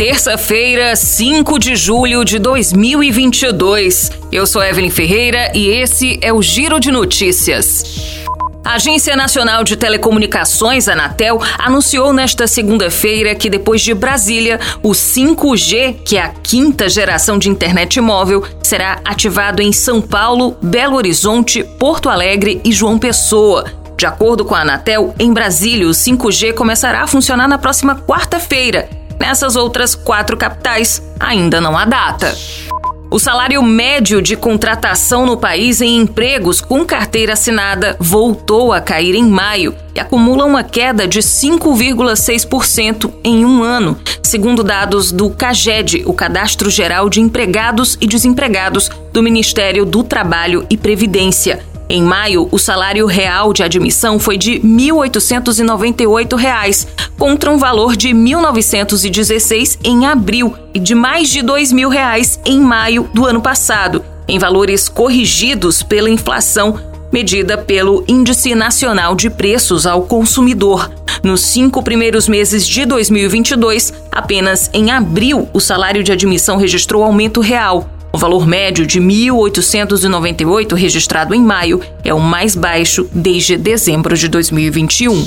terça-feira, 5 de julho de 2022. Eu sou Evelyn Ferreira e esse é o Giro de Notícias. A Agência Nacional de Telecomunicações, Anatel, anunciou nesta segunda-feira que depois de Brasília, o 5G, que é a quinta geração de internet móvel, será ativado em São Paulo, Belo Horizonte, Porto Alegre e João Pessoa. De acordo com a Anatel, em Brasília, o 5G começará a funcionar na próxima quarta-feira. Nessas outras quatro capitais, ainda não há data. O salário médio de contratação no país em empregos com carteira assinada voltou a cair em maio e acumula uma queda de 5,6% em um ano, segundo dados do CAGED, o Cadastro Geral de Empregados e Desempregados do Ministério do Trabalho e Previdência. Em maio, o salário real de admissão foi de R$ 1.898, contra um valor de R$ 1.916 em abril e de mais de R$ 2.000 em maio do ano passado, em valores corrigidos pela inflação medida pelo Índice Nacional de Preços ao Consumidor. Nos cinco primeiros meses de 2022, apenas em abril, o salário de admissão registrou aumento real, o valor médio de 1.898 registrado em maio é o mais baixo desde dezembro de 2021.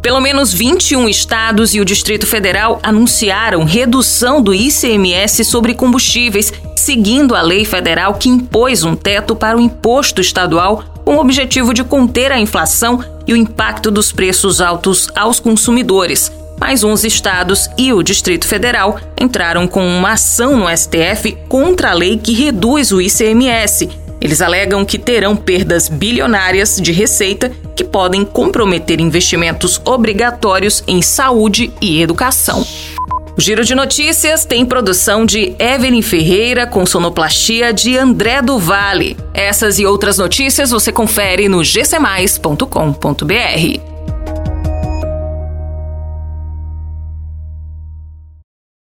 Pelo menos 21 estados e o Distrito Federal anunciaram redução do ICMS sobre combustíveis, seguindo a lei federal que impôs um teto para o imposto estadual com o objetivo de conter a inflação e o impacto dos preços altos aos consumidores mais uns estados e o Distrito Federal entraram com uma ação no STF contra a lei que reduz o ICMS. Eles alegam que terão perdas bilionárias de receita que podem comprometer investimentos obrigatórios em saúde e educação. O Giro de Notícias tem produção de Evelyn Ferreira com sonoplastia de André do Vale. Essas e outras notícias você confere no gcmais.com.br.